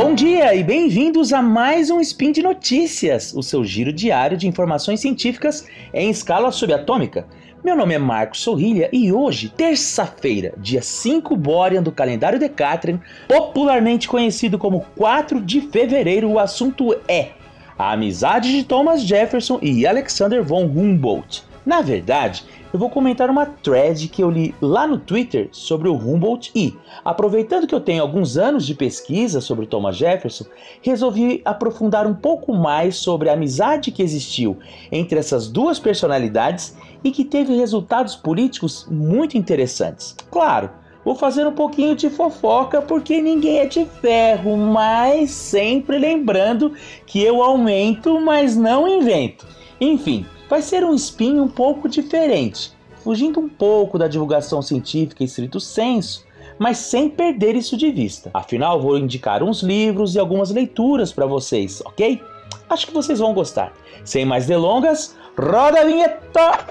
Bom dia e bem-vindos a mais um Spin de Notícias, o seu giro diário de informações científicas em escala subatômica. Meu nome é Marcos Sorrilha e hoje, terça-feira, dia 5 Borean do calendário Decatrian, popularmente conhecido como 4 de fevereiro, o assunto é a amizade de Thomas Jefferson e Alexander von Humboldt. Na verdade, eu vou comentar uma thread que eu li lá no Twitter sobre o Humboldt e, aproveitando que eu tenho alguns anos de pesquisa sobre Thomas Jefferson, resolvi aprofundar um pouco mais sobre a amizade que existiu entre essas duas personalidades e que teve resultados políticos muito interessantes. Claro, vou fazer um pouquinho de fofoca porque ninguém é de ferro, mas sempre lembrando que eu aumento, mas não invento. Enfim, vai ser um spin um pouco diferente, fugindo um pouco da divulgação científica estrito senso, mas sem perder isso de vista. Afinal, vou indicar uns livros e algumas leituras para vocês, ok? Acho que vocês vão gostar. Sem mais delongas, roda a vinheta!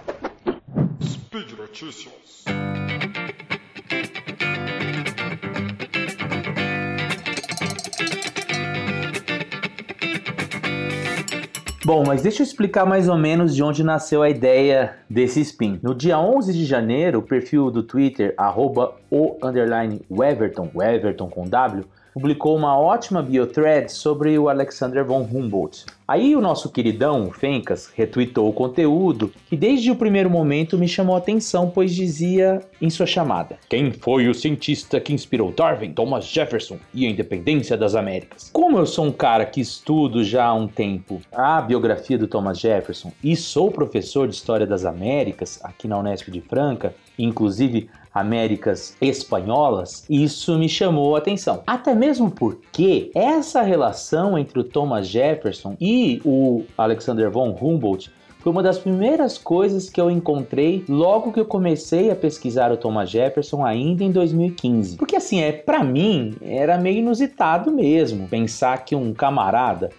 Speed Notícias. Bom, mas deixa eu explicar mais ou menos de onde nasceu a ideia desse spin. No dia 11 de janeiro, o perfil do Twitter, arroba o underline Weverton, Weverton com W, publicou uma ótima biothread sobre o Alexander von Humboldt. Aí o nosso queridão, Fencas, retweetou o conteúdo que desde o primeiro momento me chamou a atenção, pois dizia em sua chamada: Quem foi o cientista que inspirou Darwin, Thomas Jefferson e a independência das Américas? Como eu sou um cara que estudo já há um tempo a biografia do Thomas Jefferson e sou professor de História das Américas aqui na Unesp de Franca, inclusive Américas espanholas, isso me chamou a atenção. Até mesmo porque essa relação entre o Thomas Jefferson e o Alexander von Humboldt foi uma das primeiras coisas que eu encontrei logo que eu comecei a pesquisar o Thomas Jefferson ainda em 2015. Porque assim, é para mim era meio inusitado mesmo pensar que um camarada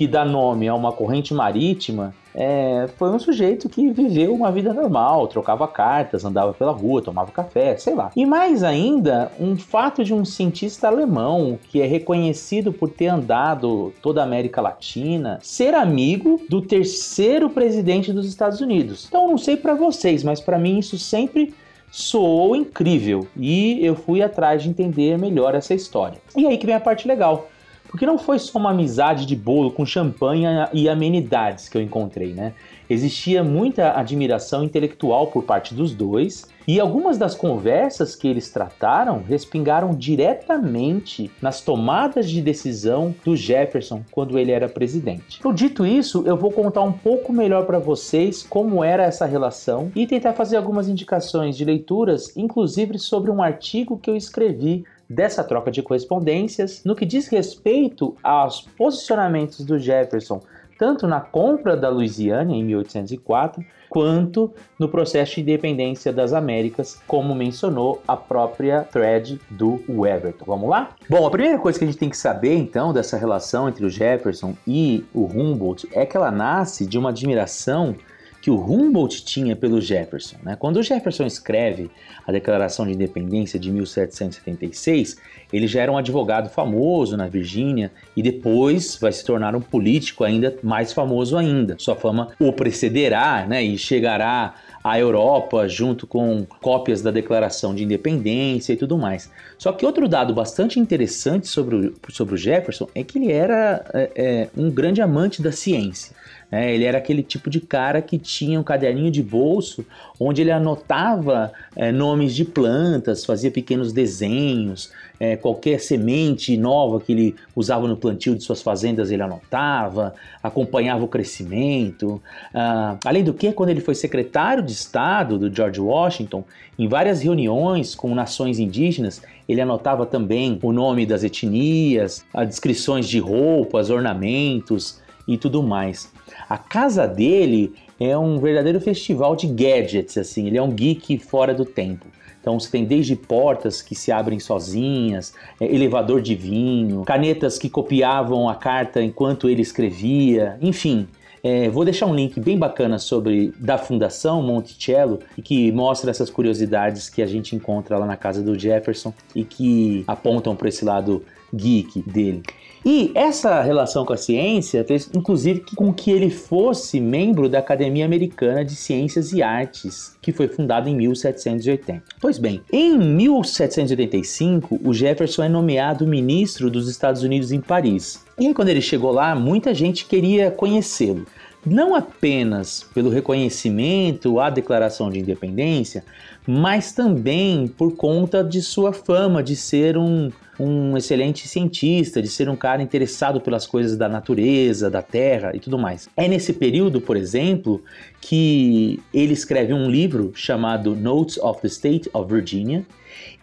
que dá nome a uma corrente marítima é, foi um sujeito que viveu uma vida normal, trocava cartas, andava pela rua, tomava café, sei lá. E mais ainda, um fato de um cientista alemão que é reconhecido por ter andado toda a América Latina, ser amigo do terceiro presidente dos Estados Unidos. Então, não sei para vocês, mas para mim isso sempre soou incrível e eu fui atrás de entender melhor essa história. E aí que vem a parte legal. Porque não foi só uma amizade de bolo com champanhe e amenidades que eu encontrei, né? Existia muita admiração intelectual por parte dos dois, e algumas das conversas que eles trataram respingaram diretamente nas tomadas de decisão do Jefferson quando ele era presidente. Então, dito isso, eu vou contar um pouco melhor para vocês como era essa relação e tentar fazer algumas indicações de leituras, inclusive sobre um artigo que eu escrevi dessa troca de correspondências no que diz respeito aos posicionamentos do Jefferson, tanto na compra da Louisiana em 1804, quanto no processo de independência das Américas, como mencionou a própria thread do Weverton. Vamos lá? Bom, a primeira coisa que a gente tem que saber então dessa relação entre o Jefferson e o Humboldt é que ela nasce de uma admiração que o Humboldt tinha pelo Jefferson. Né? Quando o Jefferson escreve a Declaração de Independência de 1776, ele já era um advogado famoso na Virgínia e depois vai se tornar um político ainda mais famoso ainda. Sua fama o precederá né, e chegará à Europa junto com cópias da Declaração de Independência e tudo mais. Só que outro dado bastante interessante sobre o, sobre o Jefferson é que ele era é, é, um grande amante da ciência. É, ele era aquele tipo de cara que tinha um caderninho de bolso onde ele anotava é, nomes de plantas, fazia pequenos desenhos, é, qualquer semente nova que ele usava no plantio de suas fazendas ele anotava, acompanhava o crescimento. Ah, além do que, quando ele foi secretário de Estado do George Washington, em várias reuniões com nações indígenas, ele anotava também o nome das etnias, as descrições de roupas, ornamentos e tudo mais. A casa dele é um verdadeiro festival de gadgets, assim, ele é um geek fora do tempo. Então você tem desde portas que se abrem sozinhas, é, elevador de vinho, canetas que copiavam a carta enquanto ele escrevia, enfim. É, vou deixar um link bem bacana sobre da Fundação Monticello e que mostra essas curiosidades que a gente encontra lá na casa do Jefferson e que apontam para esse lado geek dele. E essa relação com a ciência fez, inclusive, com que ele fosse membro da Academia Americana de Ciências e Artes, que foi fundada em 1780. Pois bem, em 1785, o Jefferson é nomeado ministro dos Estados Unidos em Paris. E aí, quando ele chegou lá, muita gente queria conhecê-lo não apenas pelo reconhecimento à Declaração de Independência, mas também por conta de sua fama de ser um, um excelente cientista, de ser um cara interessado pelas coisas da natureza, da terra e tudo mais. É nesse período, por exemplo, que ele escreve um livro chamado Notes of the State of Virginia,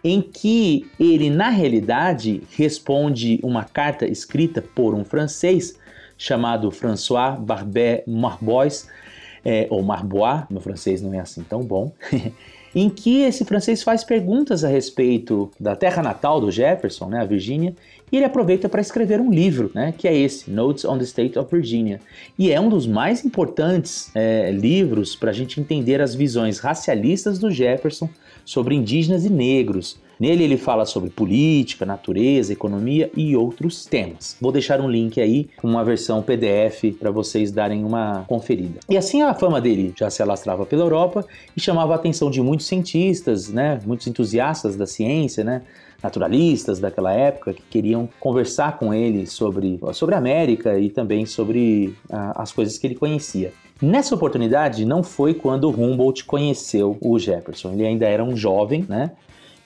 em que ele, na realidade, responde uma carta escrita por um francês chamado François Barbet Marbois, é, ou Marbois, meu francês não é assim tão bom, em que esse francês faz perguntas a respeito da terra natal do Jefferson, né, a Virgínia, e ele aproveita para escrever um livro, né, que é esse, Notes on the State of Virginia. E é um dos mais importantes é, livros para a gente entender as visões racialistas do Jefferson sobre indígenas e negros, Nele ele fala sobre política, natureza, economia e outros temas. Vou deixar um link aí com uma versão PDF para vocês darem uma conferida. E assim a fama dele já se alastrava pela Europa e chamava a atenção de muitos cientistas, né, muitos entusiastas da ciência, né, naturalistas daquela época que queriam conversar com ele sobre, sobre a América e também sobre ah, as coisas que ele conhecia. Nessa oportunidade não foi quando Humboldt conheceu o Jefferson. Ele ainda era um jovem, né?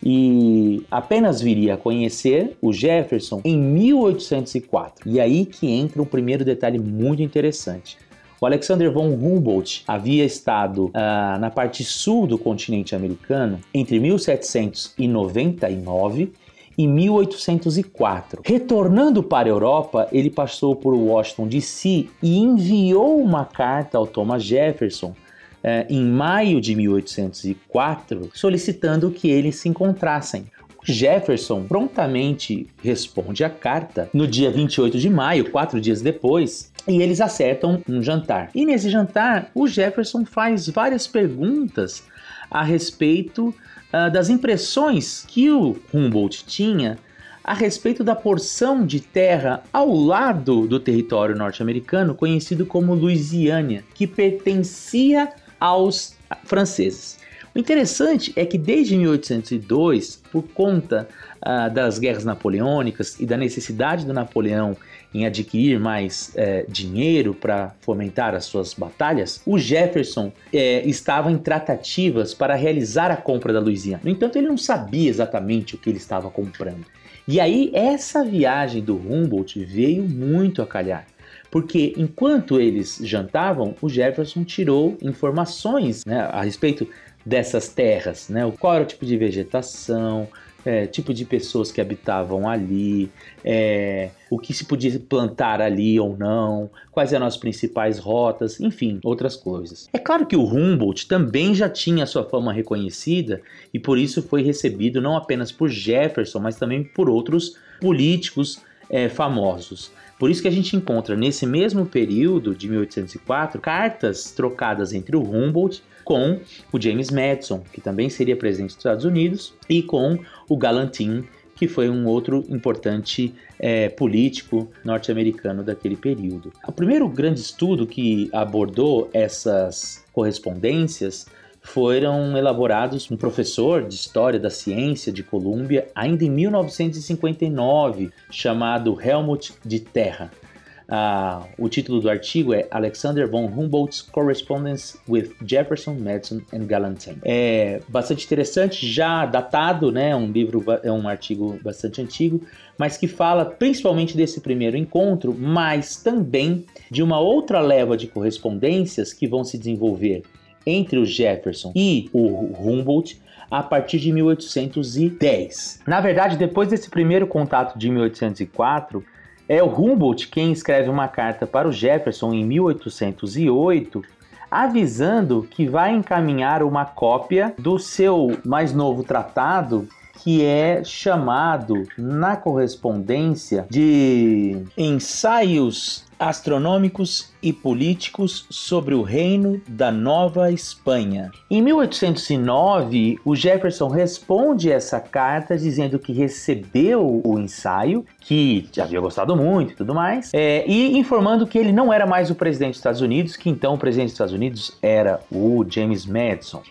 E apenas viria a conhecer o Jefferson em 1804. E aí que entra um primeiro detalhe muito interessante. O Alexander von Humboldt havia estado uh, na parte sul do continente americano entre 1799 e 1804. Retornando para a Europa, ele passou por Washington DC e enviou uma carta ao Thomas Jefferson eh, em maio de 1804, solicitando que eles se encontrassem. Jefferson prontamente responde a carta no dia 28 de maio, quatro dias depois, e eles acertam um jantar. E nesse jantar, o Jefferson faz várias perguntas a respeito uh, das impressões que o Humboldt tinha a respeito da porção de terra ao lado do território norte-americano conhecido como Louisiana, que pertencia aos franceses. O interessante é que desde 1802, por conta uh, das guerras napoleônicas e da necessidade do Napoleão em adquirir mais eh, dinheiro para fomentar as suas batalhas, o Jefferson eh, estava em tratativas para realizar a compra da Louisiana. No entanto, ele não sabia exatamente o que ele estava comprando. E aí, essa viagem do Humboldt veio muito a calhar porque enquanto eles jantavam, o Jefferson tirou informações né, a respeito dessas terras, né? Qual era o tipo de vegetação, é, tipo de pessoas que habitavam ali, é, o que se podia plantar ali ou não, quais eram as principais rotas, enfim, outras coisas. É claro que o Humboldt também já tinha sua fama reconhecida e por isso foi recebido não apenas por Jefferson, mas também por outros políticos é, famosos. Por isso que a gente encontra nesse mesmo período de 1804 cartas trocadas entre o Humboldt com o James Madison, que também seria presidente dos Estados Unidos, e com o Galantin, que foi um outro importante é, político norte-americano daquele período. O primeiro grande estudo que abordou essas correspondências foram elaborados um professor de História da Ciência de Colômbia ainda em 1959, chamado Helmut de Terra. Ah, o título do artigo é Alexander von Humboldt's Correspondence with Jefferson, Madison and Gallatin. É bastante interessante, já datado, né? Um livro, é um artigo bastante antigo, mas que fala principalmente desse primeiro encontro, mas também de uma outra leva de correspondências que vão se desenvolver entre o Jefferson e o Humboldt a partir de 1810. Na verdade, depois desse primeiro contato de 1804, é o Humboldt quem escreve uma carta para o Jefferson em 1808, avisando que vai encaminhar uma cópia do seu mais novo tratado que é chamado na correspondência de ensaios astronômicos e políticos sobre o reino da Nova Espanha. Em 1809, o Jefferson responde essa carta dizendo que recebeu o ensaio, que havia gostado muito e tudo mais, é, e informando que ele não era mais o presidente dos Estados Unidos, que então o presidente dos Estados Unidos era o James Madison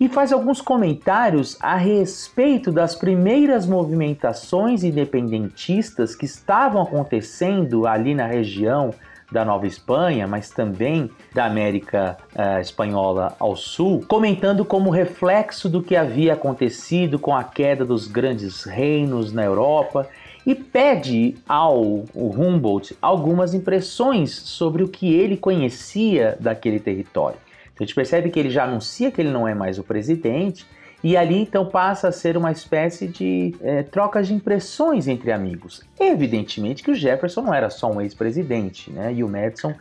e faz alguns comentários a respeito das primeiras movimentações independentistas que estavam acontecendo ali na região da Nova Espanha, mas também da América uh, Espanhola ao sul, comentando como reflexo do que havia acontecido com a queda dos grandes reinos na Europa e pede ao Humboldt algumas impressões sobre o que ele conhecia daquele território. A gente percebe que ele já anuncia que ele não é mais o presidente, e ali então passa a ser uma espécie de é, troca de impressões entre amigos. Evidentemente que o Jefferson não era só um ex-presidente, né? E o Madison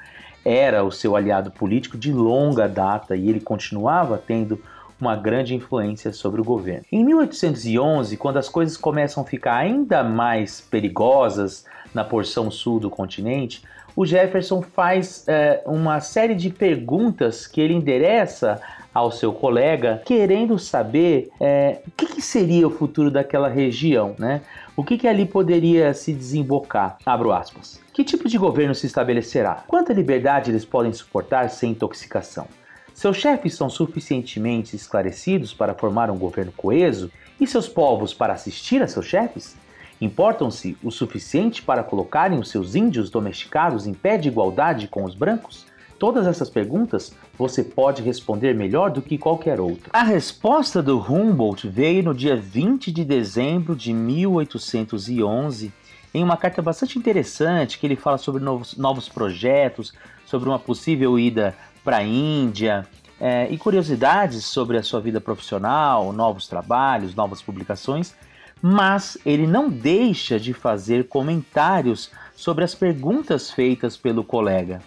era o seu aliado político de longa data e ele continuava tendo uma grande influência sobre o governo. Em 1811, quando as coisas começam a ficar ainda mais perigosas na porção sul do continente, o Jefferson faz é, uma série de perguntas que ele endereça ao seu colega, querendo saber é, o que, que, seria o futuro daquela região, né? O que, que ali poderia se desembocar? Abro aspas. Que tipo de governo se estabelecerá? Quanta liberdade eles podem suportar sem intoxicação? Seus chefes são suficientemente esclarecidos para formar um governo coeso e seus povos para assistir a seus chefes? Importam-se o suficiente para colocarem os seus índios domesticados em pé de igualdade com os brancos? Todas essas perguntas você pode responder melhor do que qualquer outro. A resposta do Humboldt veio no dia 20 de dezembro de 1811 em uma carta bastante interessante que ele fala sobre novos, novos projetos, sobre uma possível ida para a Índia é, e curiosidades sobre a sua vida profissional, novos trabalhos, novas publicações mas ele não deixa de fazer comentários sobre as perguntas feitas pelo colega.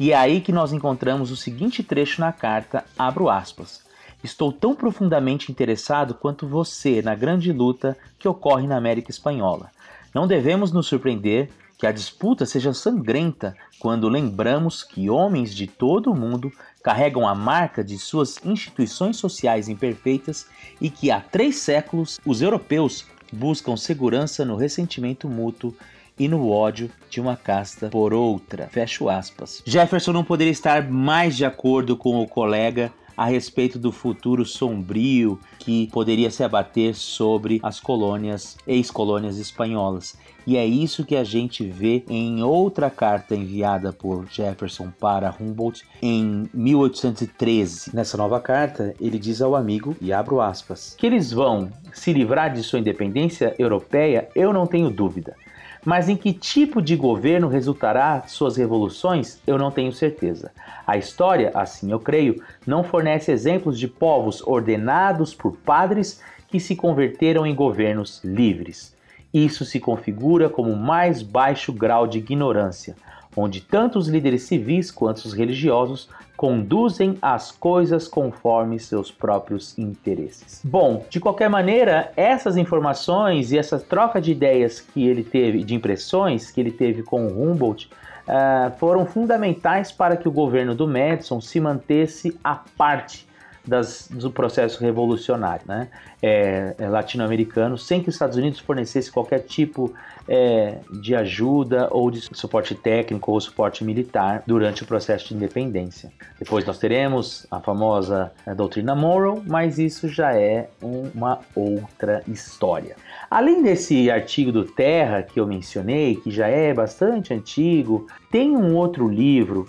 E é aí que nós encontramos o seguinte trecho na carta, abro aspas. Estou tão profundamente interessado quanto você na grande luta que ocorre na América Espanhola. Não devemos nos surpreender que a disputa seja sangrenta quando lembramos que homens de todo o mundo carregam a marca de suas instituições sociais imperfeitas e que há três séculos os europeus buscam segurança no ressentimento mútuo e no ódio de uma casta por outra. Fecho aspas. Jefferson não poderia estar mais de acordo com o colega a respeito do futuro sombrio que poderia se abater sobre as colônias, ex-colônias espanholas. E é isso que a gente vê em outra carta enviada por Jefferson para Humboldt em 1813. Nessa nova carta, ele diz ao amigo, e abro aspas, que eles vão se livrar de sua independência europeia, eu não tenho dúvida. Mas em que tipo de governo resultará suas revoluções, eu não tenho certeza. A história, assim eu creio, não fornece exemplos de povos ordenados por padres que se converteram em governos livres. Isso se configura como o mais baixo grau de ignorância, onde tanto os líderes civis quanto os religiosos conduzem as coisas conforme seus próprios interesses. Bom, de qualquer maneira, essas informações e essa troca de ideias que ele teve, de impressões que ele teve com Humboldt, uh, foram fundamentais para que o governo do Madison se mantesse à parte das, do processo revolucionário né? É, latino-americano, sem que os Estados Unidos fornecesse qualquer tipo é, de ajuda ou de suporte técnico ou suporte militar durante o processo de independência. Depois nós teremos a famosa a doutrina Monroe, mas isso já é uma outra história. Além desse artigo do Terra que eu mencionei, que já é bastante antigo, tem um outro livro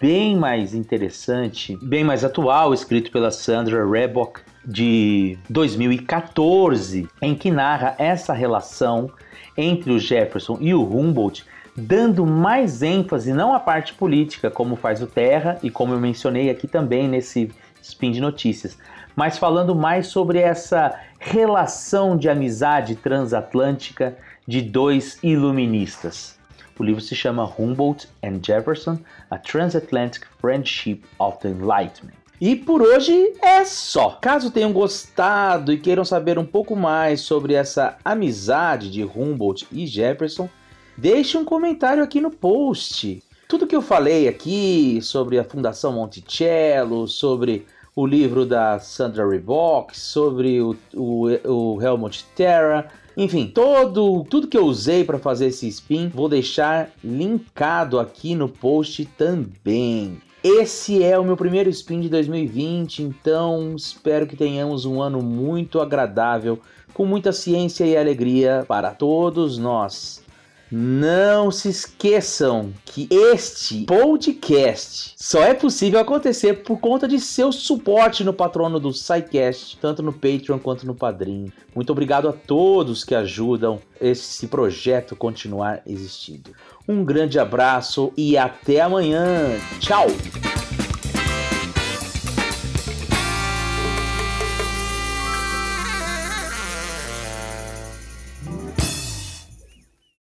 bem mais interessante, bem mais atual, escrito pela Sandra Rebock, de 2014, em que narra essa relação entre o Jefferson e o Humboldt, dando mais ênfase não à parte política, como faz o Terra e como eu mencionei aqui também nesse spin de notícias, mas falando mais sobre essa relação de amizade transatlântica de dois iluministas. O livro se chama Humboldt and Jefferson: A Transatlantic Friendship of the Enlightenment. E por hoje é só. Caso tenham gostado e queiram saber um pouco mais sobre essa amizade de Humboldt e Jefferson, deixe um comentário aqui no post. Tudo que eu falei aqui sobre a Fundação Monticello, sobre o livro da Sandra Revox, sobre o, o, o Helmut Terra, enfim, todo, tudo que eu usei para fazer esse spin, vou deixar linkado aqui no post também. Esse é o meu primeiro spin de 2020, então espero que tenhamos um ano muito agradável, com muita ciência e alegria para todos nós. Não se esqueçam que este podcast só é possível acontecer por conta de seu suporte no patrono do SciCast, tanto no Patreon quanto no Padrim. Muito obrigado a todos que ajudam esse projeto continuar existindo. Um grande abraço e até amanhã. Tchau!